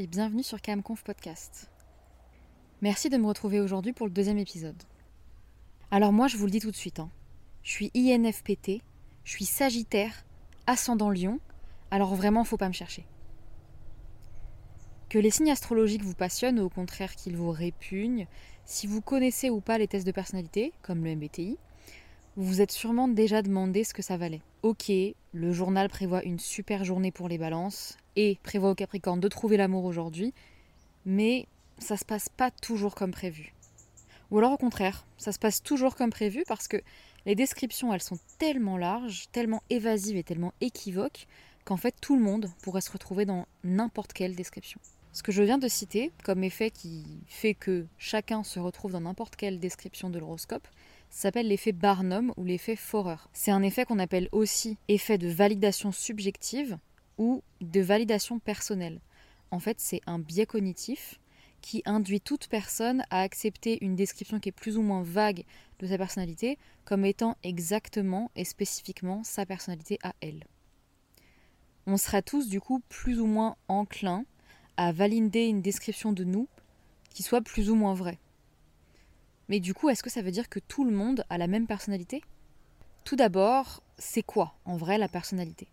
et bienvenue sur KMConf Podcast. Merci de me retrouver aujourd'hui pour le deuxième épisode. Alors moi je vous le dis tout de suite, hein. je suis INFPT, je suis Sagittaire, ascendant Lion, alors vraiment faut pas me chercher. Que les signes astrologiques vous passionnent ou au contraire qu'ils vous répugnent, si vous connaissez ou pas les tests de personnalité, comme le MBTI, vous vous êtes sûrement déjà demandé ce que ça valait. Ok, le journal prévoit une super journée pour les balances et prévoit au Capricorne de trouver l'amour aujourd'hui, mais ça se passe pas toujours comme prévu. Ou alors au contraire, ça se passe toujours comme prévu parce que les descriptions elles sont tellement larges, tellement évasives et tellement équivoques qu'en fait tout le monde pourrait se retrouver dans n'importe quelle description. Ce que je viens de citer comme effet qui fait que chacun se retrouve dans n'importe quelle description de l'horoscope s'appelle l'effet Barnum ou l'effet Forer. C'est un effet qu'on appelle aussi effet de validation subjective ou de validation personnelle. En fait, c'est un biais cognitif qui induit toute personne à accepter une description qui est plus ou moins vague de sa personnalité comme étant exactement et spécifiquement sa personnalité à elle. On sera tous du coup plus ou moins enclins à valider une description de nous qui soit plus ou moins vraie. Mais du coup, est-ce que ça veut dire que tout le monde a la même personnalité? Tout d'abord, c'est quoi en vrai la personnalité?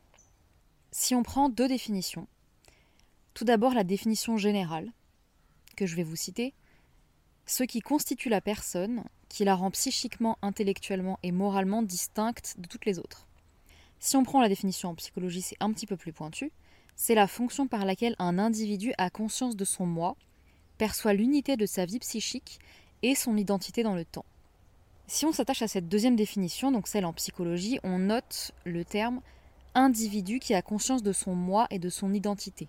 Si on prend deux définitions, tout d'abord la définition générale, que je vais vous citer, ce qui constitue la personne, qui la rend psychiquement, intellectuellement et moralement distincte de toutes les autres. Si on prend la définition en psychologie, c'est un petit peu plus pointu, c'est la fonction par laquelle un individu a conscience de son moi, perçoit l'unité de sa vie psychique et son identité dans le temps. Si on s'attache à cette deuxième définition, donc celle en psychologie, on note le terme individu qui a conscience de son moi et de son identité.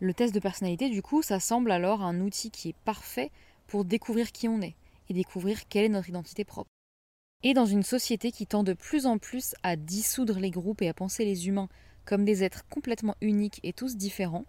Le test de personnalité, du coup, ça semble alors un outil qui est parfait pour découvrir qui on est et découvrir quelle est notre identité propre. Et dans une société qui tend de plus en plus à dissoudre les groupes et à penser les humains comme des êtres complètement uniques et tous différents,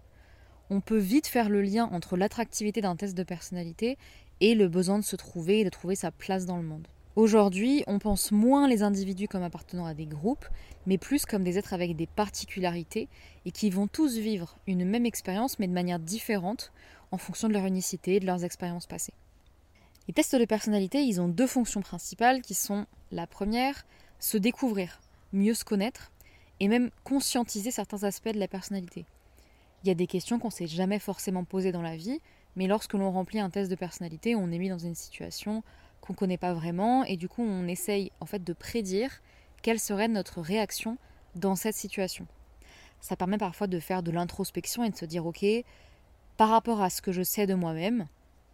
on peut vite faire le lien entre l'attractivité d'un test de personnalité et le besoin de se trouver et de trouver sa place dans le monde. Aujourd'hui, on pense moins les individus comme appartenant à des groupes, mais plus comme des êtres avec des particularités et qui vont tous vivre une même expérience mais de manière différente en fonction de leur unicité et de leurs expériences passées. Les tests de personnalité, ils ont deux fonctions principales qui sont la première, se découvrir, mieux se connaître, et même conscientiser certains aspects de la personnalité. Il y a des questions qu'on ne s'est jamais forcément posées dans la vie, mais lorsque l'on remplit un test de personnalité, on est mis dans une situation qu'on ne connaît pas vraiment, et du coup on essaye en fait de prédire quelle serait notre réaction dans cette situation. Ça permet parfois de faire de l'introspection et de se dire ok, par rapport à ce que je sais de moi-même,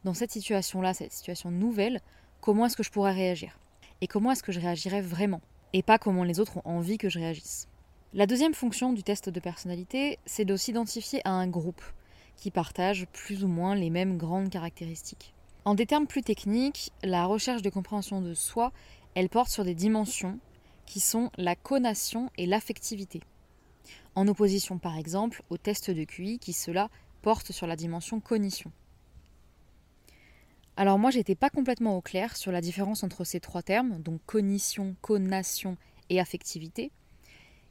dans cette situation-là, cette situation nouvelle, comment est-ce que je pourrais réagir? Et comment est-ce que je réagirais vraiment? Et pas comment les autres ont envie que je réagisse. La deuxième fonction du test de personnalité, c'est de s'identifier à un groupe qui partage plus ou moins les mêmes grandes caractéristiques. En des termes plus techniques, la recherche de compréhension de soi, elle porte sur des dimensions qui sont la conation et l'affectivité. En opposition par exemple au test de QI qui cela porte sur la dimension cognition. Alors moi j'étais pas complètement au clair sur la différence entre ces trois termes, donc cognition, conation et affectivité,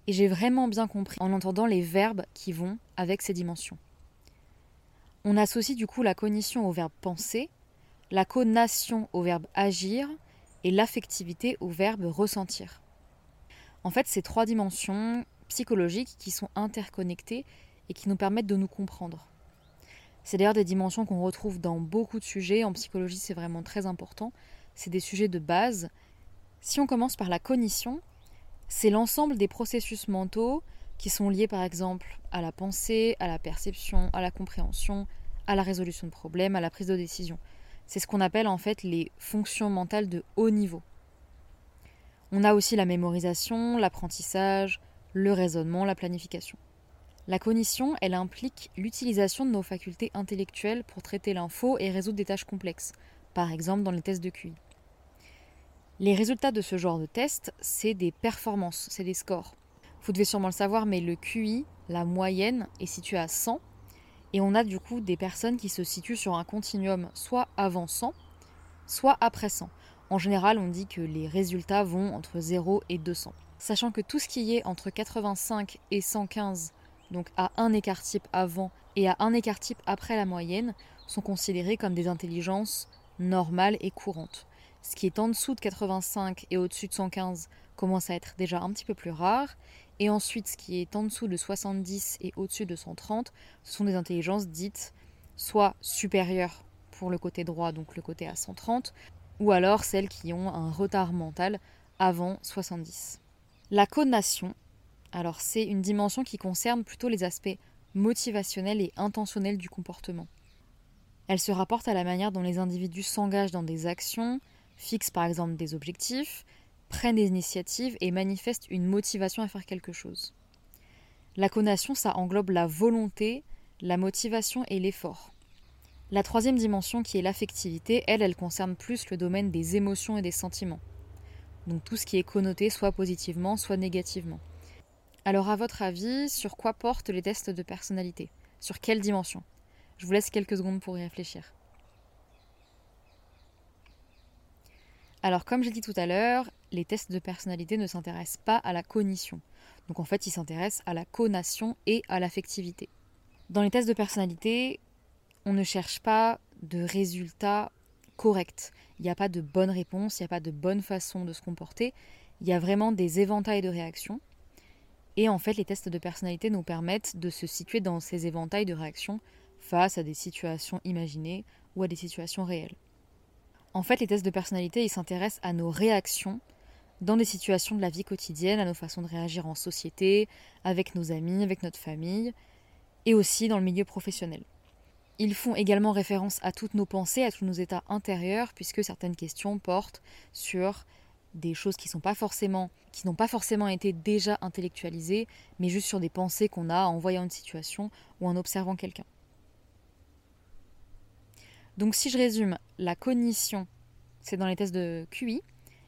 et j'ai vraiment bien compris en entendant les verbes qui vont avec ces dimensions. On associe du coup la cognition au verbe penser, la conation au verbe agir et l'affectivité au verbe ressentir. En fait, ces trois dimensions psychologiques qui sont interconnectées et qui nous permettent de nous comprendre. C'est d'ailleurs des dimensions qu'on retrouve dans beaucoup de sujets. En psychologie, c'est vraiment très important. C'est des sujets de base. Si on commence par la cognition, c'est l'ensemble des processus mentaux qui sont liés par exemple à la pensée, à la perception, à la compréhension, à la résolution de problèmes, à la prise de décision. C'est ce qu'on appelle en fait les fonctions mentales de haut niveau. On a aussi la mémorisation, l'apprentissage, le raisonnement, la planification. La cognition, elle implique l'utilisation de nos facultés intellectuelles pour traiter l'info et résoudre des tâches complexes, par exemple dans les tests de QI. Les résultats de ce genre de test, c'est des performances, c'est des scores. Vous devez sûrement le savoir, mais le QI, la moyenne, est située à 100. Et on a du coup des personnes qui se situent sur un continuum soit avant 100, soit après 100. En général, on dit que les résultats vont entre 0 et 200. Sachant que tout ce qui est entre 85 et 115 donc à un écart type avant et à un écart type après la moyenne, sont considérées comme des intelligences normales et courantes. Ce qui est en dessous de 85 et au-dessus de 115 commence à être déjà un petit peu plus rare. Et ensuite, ce qui est en dessous de 70 et au-dessus de 130, ce sont des intelligences dites soit supérieures pour le côté droit, donc le côté à 130, ou alors celles qui ont un retard mental avant 70. La connation, alors c'est une dimension qui concerne plutôt les aspects motivationnels et intentionnels du comportement. Elle se rapporte à la manière dont les individus s'engagent dans des actions, fixent par exemple des objectifs, prennent des initiatives et manifestent une motivation à faire quelque chose. La connation, ça englobe la volonté, la motivation et l'effort. La troisième dimension, qui est l'affectivité, elle, elle concerne plus le domaine des émotions et des sentiments. Donc tout ce qui est connoté soit positivement, soit négativement. Alors à votre avis, sur quoi portent les tests de personnalité? Sur quelle dimension? Je vous laisse quelques secondes pour y réfléchir. Alors comme j'ai dit tout à l'heure, les tests de personnalité ne s'intéressent pas à la cognition. Donc en fait, ils s'intéressent à la conation et à l'affectivité. Dans les tests de personnalité, on ne cherche pas de résultats corrects. Il n'y a pas de bonne réponse, il n'y a pas de bonne façon de se comporter. Il y a vraiment des éventails de réactions. Et en fait, les tests de personnalité nous permettent de se situer dans ces éventails de réactions face à des situations imaginées ou à des situations réelles. En fait, les tests de personnalité, s'intéressent à nos réactions dans des situations de la vie quotidienne, à nos façons de réagir en société, avec nos amis, avec notre famille, et aussi dans le milieu professionnel. Ils font également référence à toutes nos pensées, à tous nos états intérieurs, puisque certaines questions portent sur des choses qui qui n'ont pas forcément été déjà intellectualisées, mais juste sur des pensées qu'on a en voyant une situation ou en observant quelqu'un. Donc si je résume, la cognition, c'est dans les tests de QI,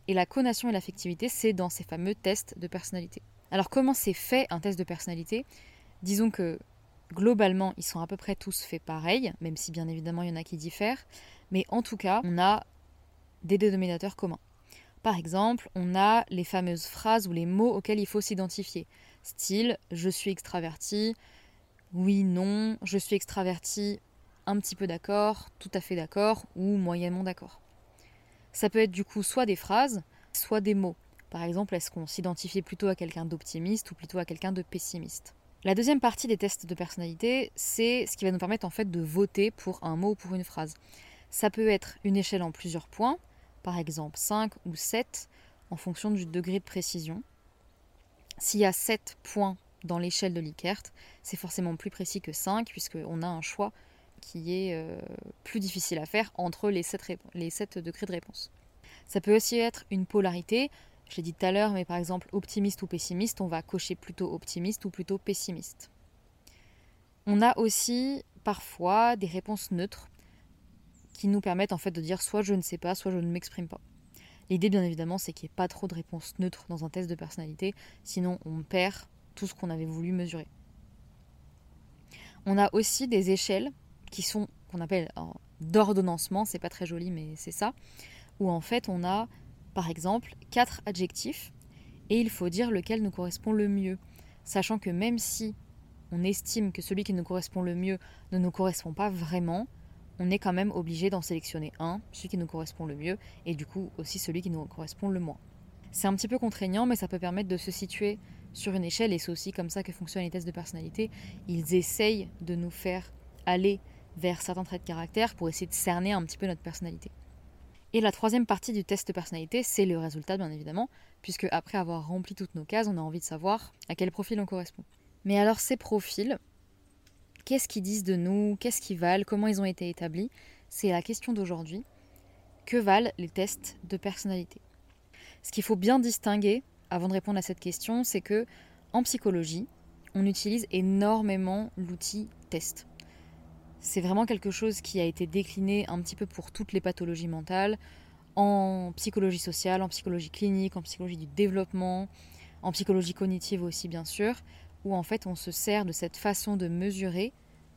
et la conation et l'affectivité, c'est dans ces fameux tests de personnalité. Alors comment c'est fait un test de personnalité? Disons que globalement, ils sont à peu près tous faits pareil, même si bien évidemment il y en a qui diffèrent, mais en tout cas, on a des dénominateurs communs. Par exemple, on a les fameuses phrases ou les mots auxquels il faut s'identifier. Style je suis extraverti, oui, non, je suis extraverti, un petit peu d'accord, tout à fait d'accord ou moyennement d'accord. Ça peut être du coup soit des phrases, soit des mots. Par exemple, est-ce qu'on s'identifie plutôt à quelqu'un d'optimiste ou plutôt à quelqu'un de pessimiste? La deuxième partie des tests de personnalité, c'est ce qui va nous permettre en fait de voter pour un mot ou pour une phrase. Ça peut être une échelle en plusieurs points, par exemple 5 ou 7, en fonction du degré de précision. S'il y a 7 points dans l'échelle de Likert, c'est forcément plus précis que 5, puisqu'on a un choix qui est euh, plus difficile à faire entre les 7, les 7 degrés de réponse. Ça peut aussi être une polarité, je l'ai dit tout à l'heure, mais par exemple optimiste ou pessimiste, on va cocher plutôt optimiste ou plutôt pessimiste. On a aussi parfois des réponses neutres qui nous permettent en fait de dire soit je ne sais pas, soit je ne m'exprime pas. L'idée bien évidemment c'est qu'il n'y ait pas trop de réponses neutres dans un test de personnalité, sinon on perd tout ce qu'on avait voulu mesurer. On a aussi des échelles qui sont qu'on appelle d'ordonnancement, c'est pas très joli mais c'est ça, où en fait on a par exemple quatre adjectifs et il faut dire lequel nous correspond le mieux, sachant que même si on estime que celui qui nous correspond le mieux ne nous correspond pas vraiment, on est quand même obligé d'en sélectionner un, celui qui nous correspond le mieux, et du coup aussi celui qui nous correspond le moins. C'est un petit peu contraignant, mais ça peut permettre de se situer sur une échelle, et c'est aussi comme ça que fonctionnent les tests de personnalité. Ils essayent de nous faire aller vers certains traits de caractère pour essayer de cerner un petit peu notre personnalité. Et la troisième partie du test de personnalité, c'est le résultat, bien évidemment, puisque après avoir rempli toutes nos cases, on a envie de savoir à quel profil on correspond. Mais alors ces profils, qu'est-ce qu'ils disent de nous, qu'est-ce qu'ils valent, comment ils ont été établis, c'est la question d'aujourd'hui. Que valent les tests de personnalité? Ce qu'il faut bien distinguer avant de répondre à cette question, c'est que en psychologie, on utilise énormément l'outil test. C'est vraiment quelque chose qui a été décliné un petit peu pour toutes les pathologies mentales, en psychologie sociale, en psychologie clinique, en psychologie du développement, en psychologie cognitive aussi bien sûr, où en fait on se sert de cette façon de mesurer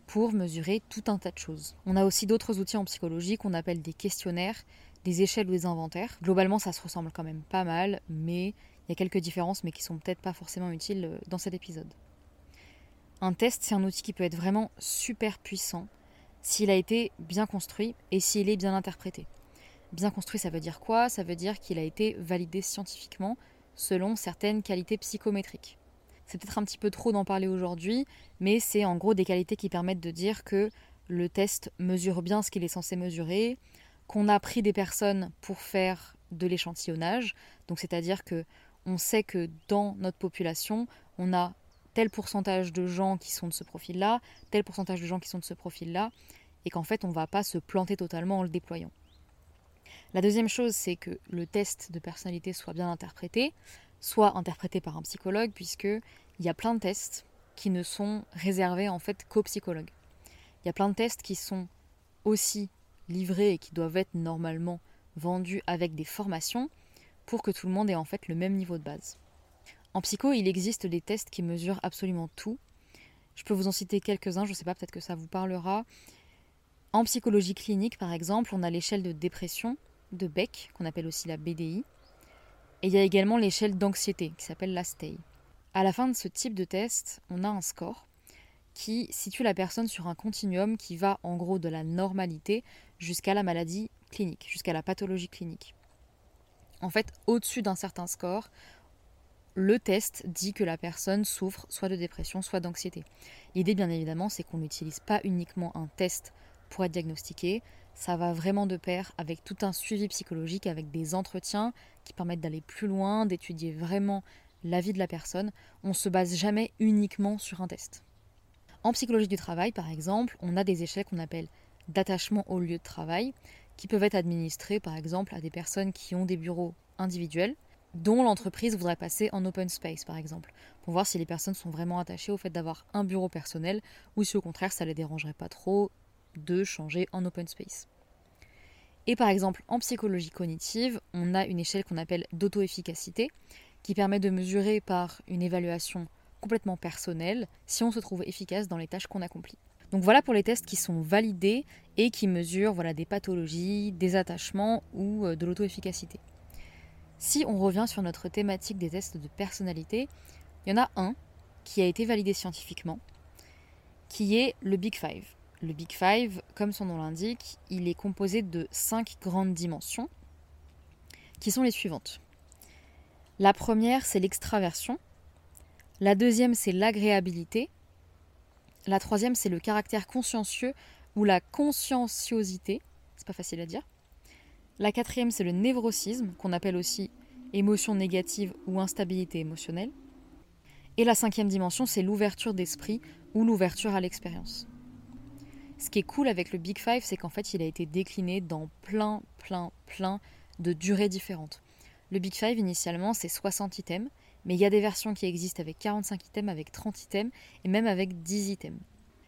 pour mesurer tout un tas de choses. On a aussi d'autres outils en psychologie qu'on appelle des questionnaires, des échelles ou des inventaires. Globalement ça se ressemble quand même pas mal, mais il y a quelques différences mais qui sont peut-être pas forcément utiles euh, dans cet épisode. Un test, c'est un outil qui peut être vraiment super puissant s'il a été bien construit et s'il est bien interprété. Bien construit, ça veut dire quoi? Ça veut dire qu'il a été validé scientifiquement selon certaines qualités psychométriques. C'est peut-être un petit peu trop d'en parler aujourd'hui, mais c'est en gros des qualités qui permettent de dire que le test mesure bien ce qu'il est censé mesurer, qu'on a pris des personnes pour faire de l'échantillonnage, donc c'est-à-dire que on sait que dans notre population, on a tel pourcentage de gens qui sont de ce profil-là, tel pourcentage de gens qui sont de ce profil-là, et qu'en fait on ne va pas se planter totalement en le déployant. La deuxième chose, c'est que le test de personnalité soit bien interprété, soit interprété par un psychologue, puisque il y a plein de tests qui ne sont réservés en fait qu'aux psychologues. Il y a plein de tests qui sont aussi livrés et qui doivent être normalement vendus avec des formations pour que tout le monde ait en fait le même niveau de base. En psycho, il existe des tests qui mesurent absolument tout. Je peux vous en citer quelques-uns, je ne sais pas, peut-être que ça vous parlera. En psychologie clinique, par exemple, on a l'échelle de dépression de Beck, qu'on appelle aussi la BDI. Et il y a également l'échelle d'anxiété, qui s'appelle la STEI. À la fin de ce type de test, on a un score qui situe la personne sur un continuum qui va en gros de la normalité jusqu'à la maladie clinique, jusqu'à la pathologie clinique. En fait, au-dessus d'un certain score, le test dit que la personne souffre soit de dépression, soit d'anxiété. L'idée, bien évidemment, c'est qu'on n'utilise pas uniquement un test pour être diagnostiqué, ça va vraiment de pair avec tout un suivi psychologique, avec des entretiens qui permettent d'aller plus loin, d'étudier vraiment la vie de la personne. On ne se base jamais uniquement sur un test. En psychologie du travail, par exemple, on a des échelles qu'on appelle d'attachement au lieu de travail, qui peuvent être administrés, par exemple, à des personnes qui ont des bureaux individuels, dont l'entreprise voudrait passer en open space, par exemple, pour voir si les personnes sont vraiment attachées au fait d'avoir un bureau personnel, ou si au contraire ça les dérangerait pas trop de changer en open space. Et par exemple, en psychologie cognitive, on a une échelle qu'on appelle d'auto-efficacité, qui permet de mesurer par une évaluation complètement personnelle si on se trouve efficace dans les tâches qu'on accomplit. Donc voilà pour les tests qui sont validés et qui mesurent voilà, des pathologies, des attachements ou euh, de l'auto-efficacité. Si on revient sur notre thématique des tests de personnalité, il y en a un qui a été validé scientifiquement, qui est le Big Five. Le Big Five, comme son nom l'indique, il est composé de cinq grandes dimensions, qui sont les suivantes. La première, c'est l'extraversion. La deuxième, c'est l'agréabilité. La troisième, c'est le caractère consciencieux ou la conscienciosité. C'est pas facile à dire. La quatrième, c'est le névrosisme, qu'on appelle aussi émotion négative ou instabilité émotionnelle. Et la cinquième dimension, c'est l'ouverture d'esprit ou l'ouverture à l'expérience. Ce qui est cool avec le Big Five, c'est qu'en fait, il a été décliné dans plein, plein, plein de durées différentes. Le Big Five, initialement, c'est 60 items, mais il y a des versions qui existent avec 45 items, avec 30 items, et même avec 10 items.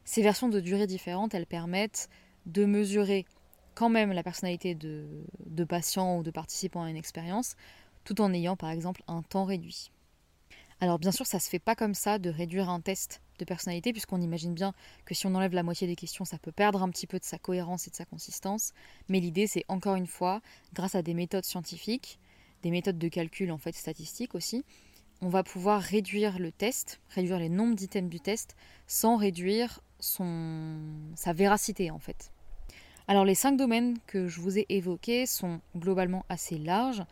Ces versions de durées différentes, elles permettent de mesurer quand même la personnalité de, patients ou de participants à une expérience, tout en ayant par exemple un temps réduit. Alors bien sûr, ça se fait pas comme ça de réduire un test de personnalité, puisqu'on imagine bien que si on enlève la moitié des questions, ça peut perdre un petit peu de sa cohérence et de sa consistance. Mais l'idée, c'est encore une fois, grâce à des méthodes scientifiques, des méthodes de calcul en fait statistiques aussi, on va pouvoir réduire le test, réduire les nombres d'items du test, sans réduire sa véracité en fait. Alors les cinq domaines que je vous ai évoqués sont globalement assez larges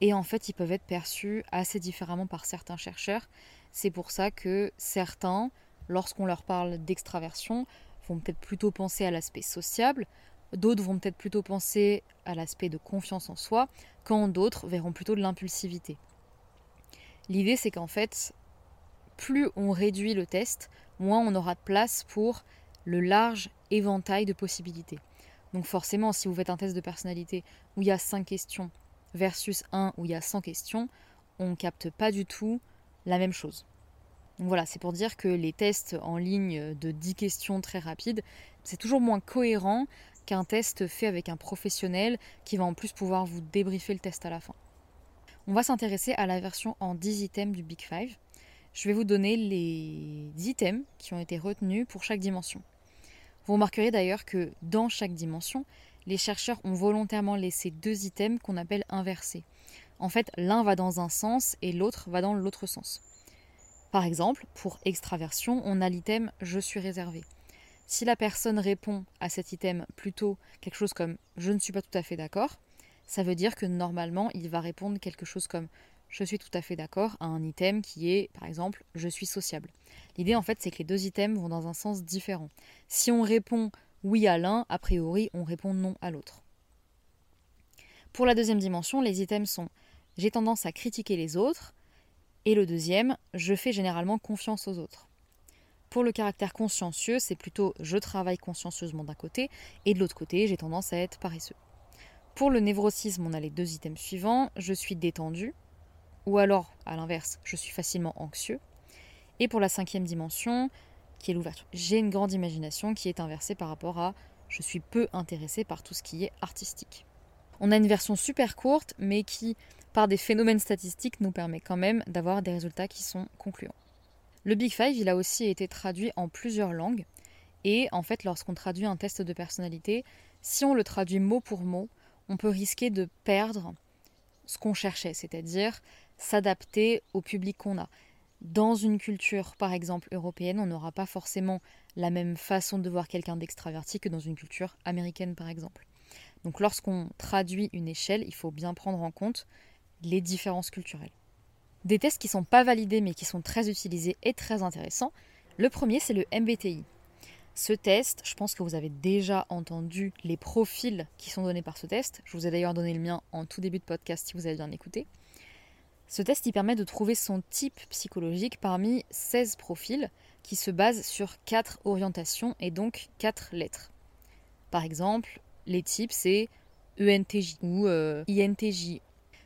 et en fait ils peuvent être perçus assez différemment par certains chercheurs. C'est pour ça que certains, lorsqu'on leur parle d'extraversion, vont peut-être plutôt penser à l'aspect sociable, d'autres vont peut-être plutôt penser à l'aspect de confiance en soi, quand d'autres verront plutôt de l'impulsivité. L'idée c'est qu'en fait, plus on réduit le test, moins on aura de place pour le large éventail de possibilités. Donc forcément, si vous faites un test de personnalité où il y a 5 questions versus un où il y a 100 questions, on ne capte pas du tout la même chose. Donc voilà, c'est pour dire que les tests en ligne de 10 questions très rapides, c'est toujours moins cohérent qu'un test fait avec un professionnel qui va en plus pouvoir vous débriefer le test à la fin. On va s'intéresser à la version en 10 items du Big Five. Je vais vous donner les 10 items qui ont été retenus pour chaque dimension. Vous remarquerez d'ailleurs que dans chaque dimension, les chercheurs ont volontairement laissé deux items qu'on appelle inversés. En fait, l'un va dans un sens et l'autre va dans l'autre sens. Par exemple, pour extraversion, on a l'item je suis réservé. Si la personne répond à cet item plutôt quelque chose comme je ne suis pas tout à fait d'accord, ça veut dire que normalement il va répondre quelque chose comme je suis tout à fait d'accord à un item qui est par exemple je suis sociable. L'idée en fait c'est que les deux items vont dans un sens différent. Si on répond oui à l'un, a priori on répond non à l'autre. Pour la deuxième dimension, les items sont j'ai tendance à critiquer les autres et le deuxième, je fais généralement confiance aux autres. Pour le caractère consciencieux, c'est plutôt je travaille consciencieusement d'un côté, et de l'autre côté, j'ai tendance à être paresseux. Pour le névrosisme, on a les deux items suivants. Je suis détendu, ou alors, à l'inverse, je suis facilement anxieux. Et pour la cinquième dimension, qui est l'ouverture, j'ai une grande imagination qui est inversée par rapport à je suis peu intéressé par tout ce qui est artistique. On a une version super courte, mais qui, par des phénomènes statistiques, nous permet quand même d'avoir des résultats qui sont concluants. Le Big Five, il a aussi été traduit en plusieurs langues. Et en fait, lorsqu'on traduit un test de personnalité, si on le traduit mot pour mot, on peut risquer de perdre ce qu'on cherchait, c'est-à-dire s'adapter au public qu'on a. Dans une culture, par exemple, européenne, on n'aura pas forcément la même façon de voir quelqu'un d'extraverti que dans une culture américaine, par exemple. Donc lorsqu'on traduit une échelle, il faut bien prendre en compte les différences culturelles. Des tests qui ne sont pas validés mais qui sont très utilisés et très intéressants. Le premier, c'est le MBTI. Ce test, je pense que vous avez déjà entendu les profils qui sont donnés par ce test. Je vous ai d'ailleurs donné le mien en tout début de podcast si vous avez bien écouté. Ce test, il permet de trouver son type psychologique parmi 16 profils qui se basent sur 4 orientations et donc 4 lettres. Par exemple, les types, c'est ENTJ ou euh, INTJ,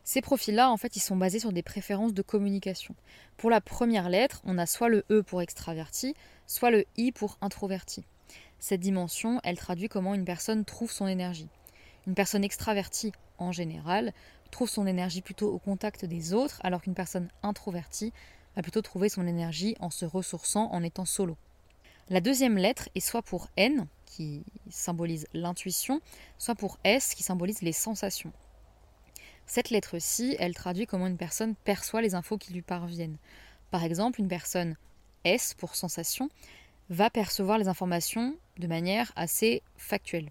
ces profils-là, en fait, ils sont basés sur des préférences de communication. Pour la première lettre, on a soit le E pour extraverti, soit le I pour introverti. Cette dimension, elle traduit comment une personne trouve son énergie. Une personne extravertie, en général, trouve son énergie plutôt au contact des autres, alors qu'une personne introvertie va plutôt trouver son énergie en se ressourçant en étant solo. La deuxième lettre est soit pour N, qui symbolise l'intuition, soit pour S, qui symbolise les sensations. Cette lettre-ci, elle traduit comment une personne perçoit les infos qui lui parviennent. Par exemple, une personne S pour sensation va percevoir les informations de manière assez factuelle.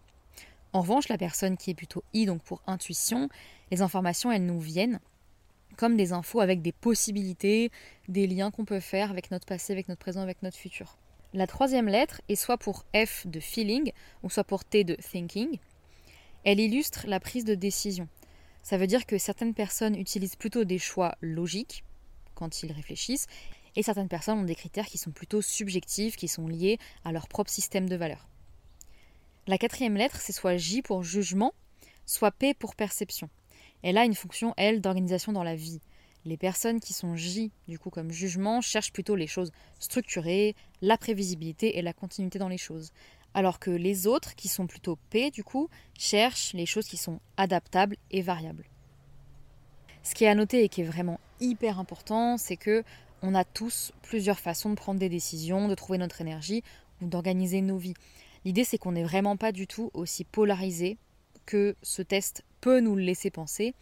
En revanche, la personne qui est plutôt I, donc pour intuition, les informations, elles nous viennent comme des infos avec des possibilités, des liens qu'on peut faire avec notre passé, avec notre présent, avec notre futur. La troisième lettre est soit pour F de feeling, ou soit pour T de thinking. Elle illustre la prise de décision. Ça veut dire que certaines personnes utilisent plutôt des choix logiques quand ils réfléchissent, et certaines personnes ont des critères qui sont plutôt subjectifs, qui sont liés à leur propre système de valeurs. La quatrième lettre, c'est soit J pour jugement, soit P pour perception. Elle a une fonction, elle, d'organisation dans la vie. Les personnes qui sont J, du coup, comme jugement, cherchent plutôt les choses structurées, la prévisibilité et la continuité dans les choses alors que les autres, qui sont plutôt P du coup, cherchent les choses qui sont adaptables et variables. Ce qui est à noter et qui est vraiment hyper important, c'est que on a tous plusieurs façons de prendre des décisions, de trouver notre énergie ou d'organiser nos vies. L'idée c'est qu'on n'est vraiment pas du tout aussi polarisé que ce test peut nous le laisser penser.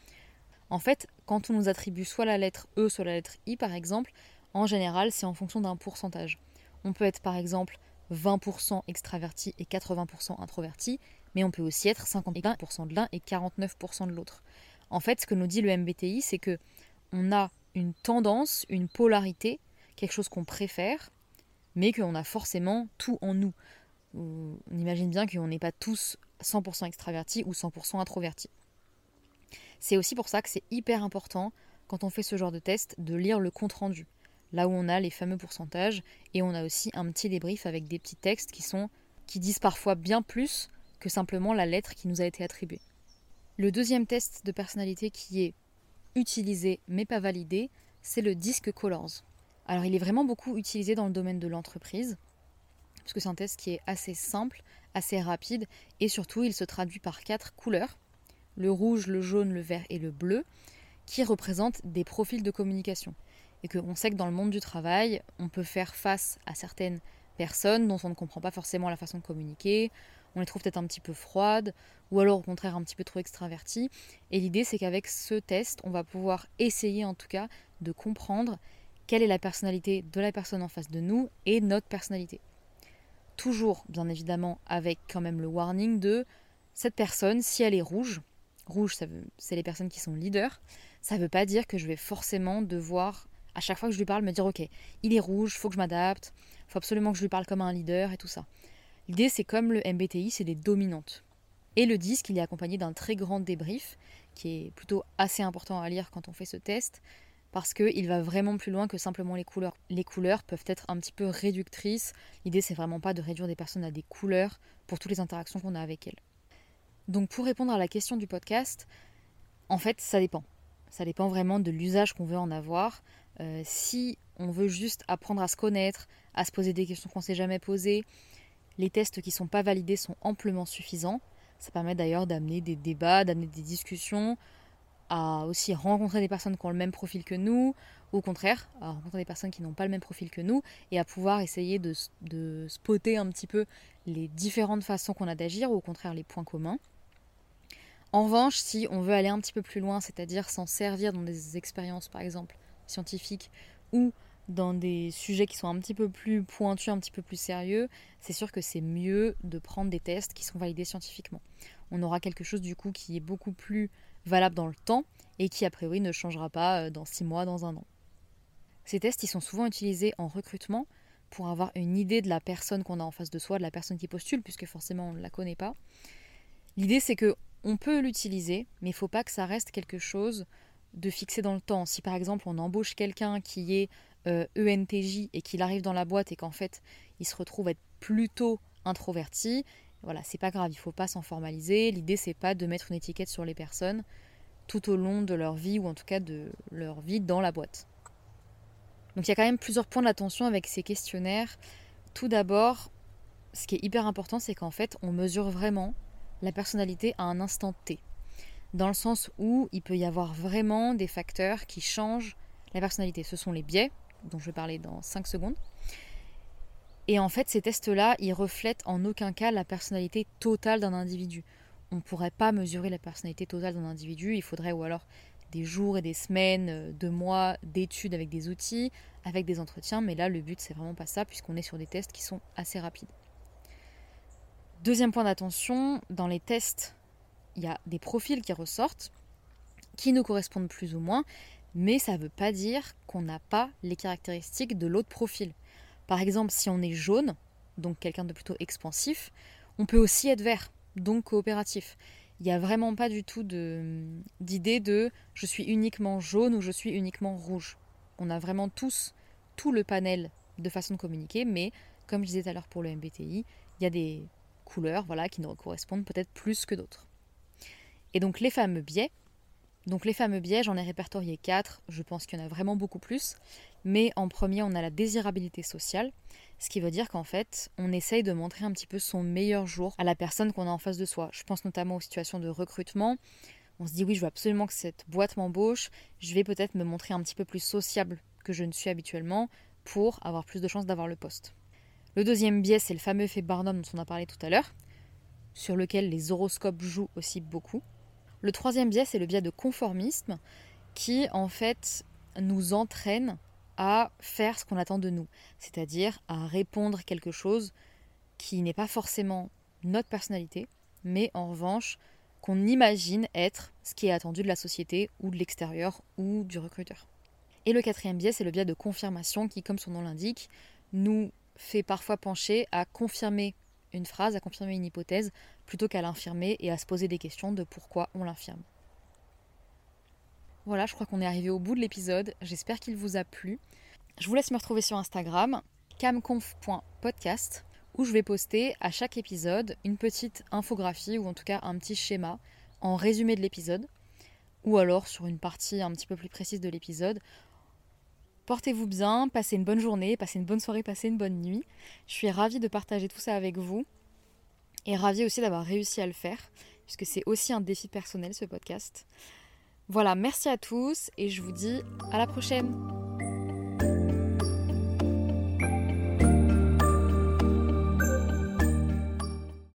En fait, quand on nous attribue soit la lettre E, soit la lettre I par exemple, en général c'est en fonction d'un pourcentage. On peut être par exemple 20% extraverti et 80% introverti, mais on peut aussi être 51% de l'un et 49% de l'autre. En fait, ce que nous dit le MBTI, c'est que on a une tendance, une polarité, quelque chose qu'on préfère, mais qu'on a forcément tout en nous. On imagine bien qu'on n'est pas tous 100% extravertis ou 100% introvertis. C'est aussi pour ça que c'est hyper important, quand on fait ce genre de test, de lire le compte-rendu là où on a les fameux pourcentages, et on a aussi un petit débrief avec des petits textes qui sont qui disent parfois bien plus que simplement la lettre qui nous a été attribuée. Le deuxième test de personnalité qui est utilisé mais pas validé, c'est le Disc Colors. Alors il est vraiment beaucoup utilisé dans le domaine de l'entreprise, parce que c'est un test qui est assez simple, assez rapide, et surtout il se traduit par quatre couleurs, le rouge, le jaune, le vert et le bleu, qui représentent des profils de communication et qu'on sait que dans le monde du travail, on peut faire face à certaines personnes dont on ne comprend pas forcément la façon de communiquer, on les trouve peut-être un petit peu froides, ou alors au contraire un petit peu trop extraverties. Et l'idée c'est qu'avec ce test, on va pouvoir essayer en tout cas de comprendre quelle est la personnalité de la personne en face de nous et notre personnalité. Toujours, bien évidemment, avec quand même le warning de cette personne, si elle est rouge, rouge, c'est les personnes qui sont leaders, ça ne veut pas dire que je vais forcément devoir, à chaque fois que je lui parle, me dire ok, il est rouge, faut que je m'adapte, faut absolument que je lui parle comme un leader et tout ça. L'idée, c'est comme le MBTI, c'est des dominantes. Et le disque, il est accompagné d'un très grand débrief, qui est plutôt assez important à lire quand on fait ce test, parce qu'il va vraiment plus loin que simplement les couleurs. Les couleurs peuvent être un petit peu réductrices. L'idée, c'est vraiment pas de réduire des personnes à des couleurs pour toutes les interactions qu'on a avec elles. Donc, pour répondre à la question du podcast, en fait, ça dépend. Ça dépend vraiment de l'usage qu'on veut en avoir. Euh, si on veut juste apprendre à se connaître, à se poser des questions qu'on ne s'est jamais posées, les tests qui ne sont pas validés sont amplement suffisants. Ça permet d'ailleurs d'amener des débats, d'amener des discussions, à aussi rencontrer des personnes qui ont le même profil que nous, ou au contraire, à rencontrer des personnes qui n'ont pas le même profil que nous, et à pouvoir essayer de, de spotter un petit peu les différentes façons qu'on a d'agir, ou au contraire les points communs. En revanche, si on veut aller un petit peu plus loin, c'est-à-dire s'en servir dans des expériences, par exemple, scientifiques, ou dans des sujets qui sont un petit peu plus pointus, un petit peu plus sérieux, c'est sûr que c'est mieux de prendre des tests qui sont validés scientifiquement. On aura quelque chose du coup qui est beaucoup plus valable dans le temps et qui a priori ne changera pas euh, dans six mois, dans un an. Ces tests, ils sont souvent utilisés en recrutement pour avoir une idée de la personne qu'on a en face de soi, de la personne qui postule, puisque forcément on ne la connaît pas. L'idée c'est que on peut l'utiliser, mais il faut pas que ça reste quelque chose de fixé dans le temps. Si par exemple on embauche quelqu'un qui est ENTJ euh, e et qu'il arrive dans la boîte et qu'en fait il se retrouve être plutôt introverti, voilà, c'est pas grave, il faut pas s'en formaliser. L'idée c'est pas de mettre une étiquette sur les personnes tout au long de leur vie ou en tout cas de leur vie dans la boîte. Donc il y a quand même plusieurs points d'attention avec ces questionnaires. Tout d'abord, ce qui est hyper important, c'est qu'en fait, on mesure vraiment la personnalité à un instant T. Dans le sens où il peut y avoir vraiment des facteurs qui changent la personnalité. Ce sont les biais, dont je vais parler dans 5 secondes. Et en fait, ces tests-là, ils reflètent en aucun cas la personnalité totale d'un individu. On ne pourrait pas mesurer la personnalité totale d'un individu, il faudrait ou alors des jours et des semaines, euh, de mois d'études avec des outils, avec des entretiens, mais là le but c'est vraiment pas ça puisqu'on est sur des tests qui sont assez rapides. Deuxième point d'attention, dans les tests, il y a des profils qui ressortent, qui nous correspondent plus ou moins, mais ça ne veut pas dire qu'on n'a pas les caractéristiques de l'autre profil. Par exemple, si on est jaune, donc quelqu'un de plutôt expansif, on peut aussi être vert, donc coopératif. Il n'y a vraiment pas du tout d'idée de, je suis uniquement jaune ou je suis uniquement rouge. On a vraiment tous tout le panel de façon de communiquer, mais comme je disais tout à l'heure pour le MBTI, il y a des couleurs voilà, qui nous correspondent peut-être plus que d'autres. Et donc les fameux biais, donc les fameux biais, j'en ai répertorié quatre, je pense qu'il y en a vraiment beaucoup plus, mais en premier on a la désirabilité sociale, ce qui veut dire qu'en fait on essaye de montrer un petit peu son meilleur jour à la personne qu'on a en face de soi. Je pense notamment aux situations de recrutement, on se dit oui je veux absolument que cette boîte m'embauche, je vais peut-être me montrer un petit peu plus sociable que je ne suis habituellement pour avoir plus de chances d'avoir le poste. Le deuxième biais c'est le fameux effet Barnum dont on a parlé tout à l'heure, sur lequel les horoscopes jouent aussi beaucoup. Le troisième biais, c'est le biais de conformisme qui, en fait, nous entraîne à faire ce qu'on attend de nous, c'est-à-dire à répondre quelque chose qui n'est pas forcément notre personnalité, mais en revanche qu'on imagine être ce qui est attendu de la société ou de l'extérieur ou du recruteur. Et le quatrième biais, c'est le biais de confirmation qui, comme son nom l'indique, nous fait parfois pencher à confirmer une phrase, à confirmer une hypothèse, plutôt qu'à l'infirmer et à se poser des questions de pourquoi on l'infirme. Voilà, je crois qu'on est arrivé au bout de l'épisode. J'espère qu'il vous a plu. Je vous laisse me retrouver sur Instagram, camconf.podcast, où je vais poster à chaque épisode une petite infographie ou en tout cas un petit schéma en résumé de l'épisode, ou alors sur une partie un petit peu plus précise de l'épisode. Portez-vous bien, passez une bonne journée, passez une bonne soirée, passez une bonne nuit. Je suis ravie de partager tout ça avec vous et ravie aussi d'avoir réussi à le faire, puisque c'est aussi un défi personnel ce podcast. Voilà, merci à tous et je vous dis à la prochaine